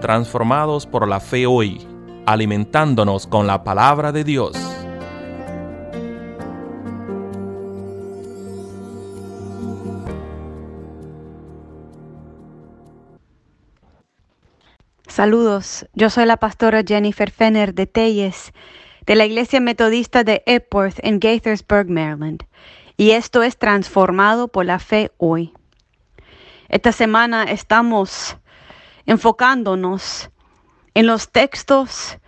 transformados por la fe hoy, alimentándonos con la palabra de Dios. Saludos, yo soy la pastora Jennifer Fenner de Telles, de la Iglesia Metodista de Epworth en Gaithersburg, Maryland, y esto es Transformado por la Fe hoy. Esta semana estamos enfocándonos en los textos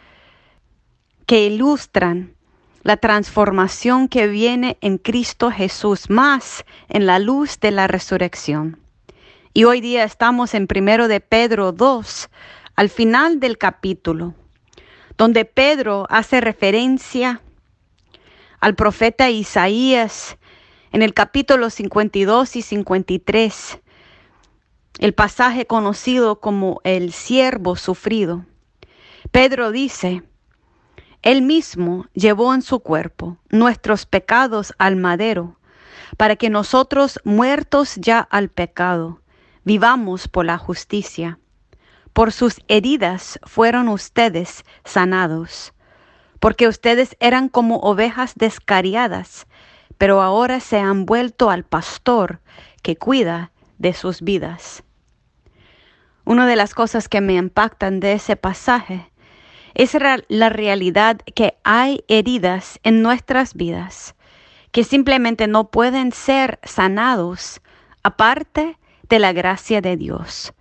que ilustran la transformación que viene en Cristo Jesús, más en la luz de la resurrección. Y hoy día estamos en primero de Pedro 2, al final del capítulo, donde Pedro hace referencia al profeta Isaías en el capítulo 52 y 53, el pasaje conocido como el siervo sufrido. Pedro dice, Él mismo llevó en su cuerpo nuestros pecados al madero, para que nosotros, muertos ya al pecado, vivamos por la justicia. Por sus heridas fueron ustedes sanados, porque ustedes eran como ovejas descariadas, pero ahora se han vuelto al pastor que cuida de sus vidas. Una de las cosas que me impactan de ese pasaje es la realidad que hay heridas en nuestras vidas que simplemente no pueden ser sanados aparte de la gracia de Dios.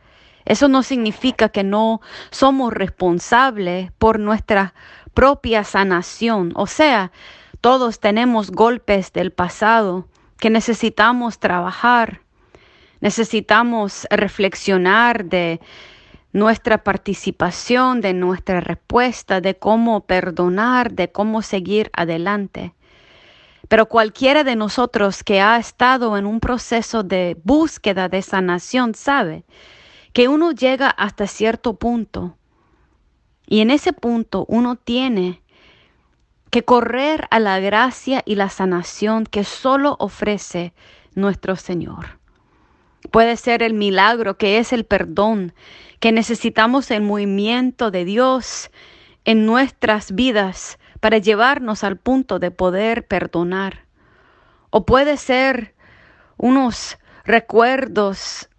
Eso no significa que no somos responsables por nuestra propia sanación. O sea, todos tenemos golpes del pasado que necesitamos trabajar. Necesitamos reflexionar de nuestra participación, de nuestra respuesta, de cómo perdonar, de cómo seguir adelante. Pero cualquiera de nosotros que ha estado en un proceso de búsqueda de sanación sabe que uno llega hasta cierto punto y en ese punto uno tiene que correr a la gracia y la sanación que solo ofrece nuestro Señor. Puede ser el milagro que es el perdón, que necesitamos el movimiento de Dios en nuestras vidas para llevarnos al punto de poder perdonar. O puede ser unos recuerdos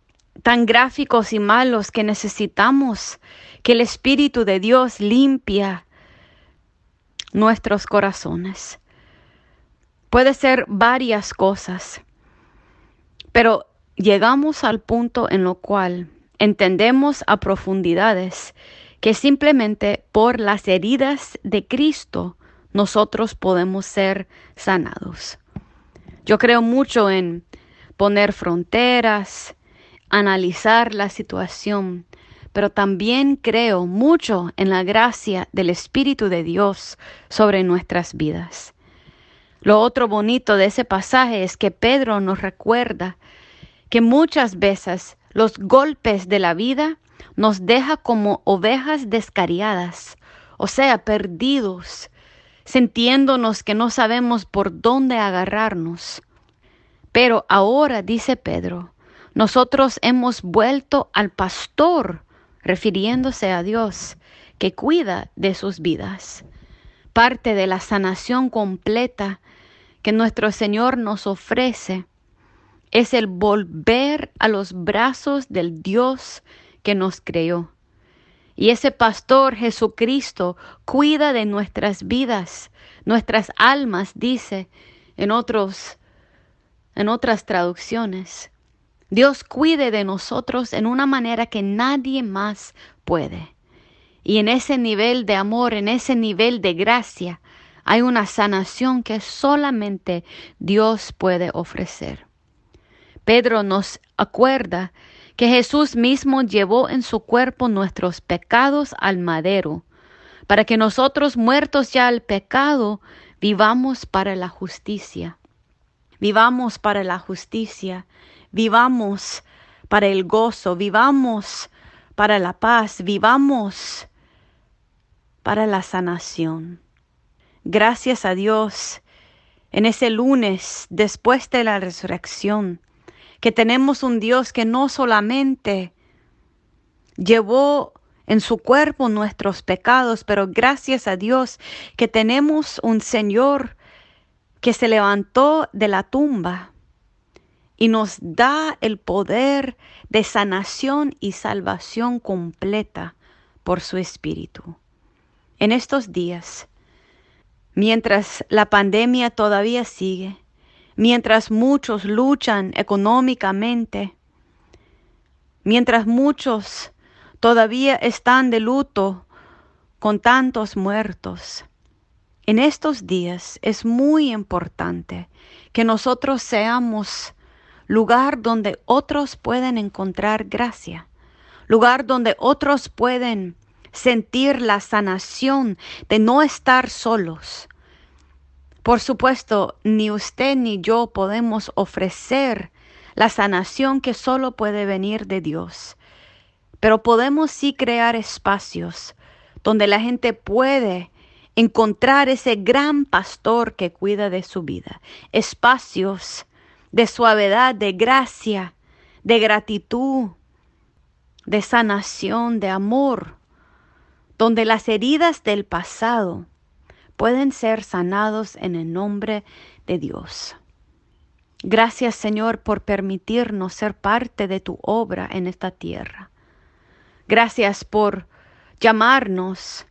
tan gráficos y malos que necesitamos que el Espíritu de Dios limpia nuestros corazones. Puede ser varias cosas, pero llegamos al punto en lo cual entendemos a profundidades que simplemente por las heridas de Cristo nosotros podemos ser sanados. Yo creo mucho en poner fronteras, analizar la situación, pero también creo mucho en la gracia del Espíritu de Dios sobre nuestras vidas. Lo otro bonito de ese pasaje es que Pedro nos recuerda que muchas veces los golpes de la vida nos deja como ovejas descariadas, o sea, perdidos, sintiéndonos que no sabemos por dónde agarrarnos. Pero ahora, dice Pedro, nosotros hemos vuelto al pastor, refiriéndose a Dios, que cuida de sus vidas. Parte de la sanación completa que nuestro Señor nos ofrece es el volver a los brazos del Dios que nos creó. Y ese pastor Jesucristo cuida de nuestras vidas, nuestras almas, dice en otros en otras traducciones. Dios cuide de nosotros en una manera que nadie más puede. Y en ese nivel de amor, en ese nivel de gracia, hay una sanación que solamente Dios puede ofrecer. Pedro nos acuerda que Jesús mismo llevó en su cuerpo nuestros pecados al madero, para que nosotros muertos ya al pecado, vivamos para la justicia. Vivamos para la justicia vivamos para el gozo, vivamos para la paz, vivamos para la sanación. Gracias a Dios en ese lunes después de la resurrección, que tenemos un Dios que no solamente llevó en su cuerpo nuestros pecados, pero gracias a Dios que tenemos un Señor que se levantó de la tumba y nos da el poder de sanación y salvación completa por su Espíritu. En estos días, mientras la pandemia todavía sigue, mientras muchos luchan económicamente, mientras muchos todavía están de luto con tantos muertos, en estos días es muy importante que nosotros seamos lugar donde otros pueden encontrar gracia, lugar donde otros pueden sentir la sanación de no estar solos. Por supuesto, ni usted ni yo podemos ofrecer la sanación que solo puede venir de Dios, pero podemos sí crear espacios donde la gente puede encontrar ese gran pastor que cuida de su vida, espacios de suavidad, de gracia, de gratitud, de sanación, de amor, donde las heridas del pasado pueden ser sanados en el nombre de Dios. Gracias Señor por permitirnos ser parte de tu obra en esta tierra. Gracias por llamarnos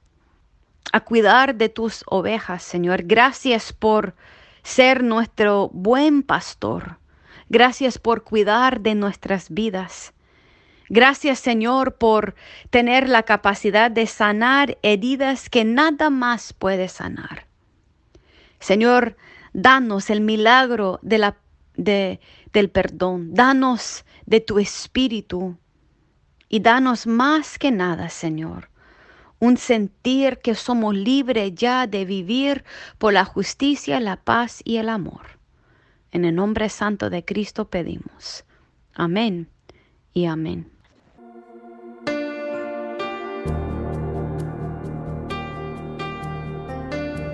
a cuidar de tus ovejas, Señor. Gracias por ser nuestro buen pastor. Gracias por cuidar de nuestras vidas. Gracias, Señor, por tener la capacidad de sanar heridas que nada más puede sanar. Señor, danos el milagro de la, de, del perdón. Danos de tu espíritu. Y danos más que nada, Señor, un sentir que somos libres ya de vivir por la justicia, la paz y el amor. En el nombre santo de Cristo pedimos. Amén y amén.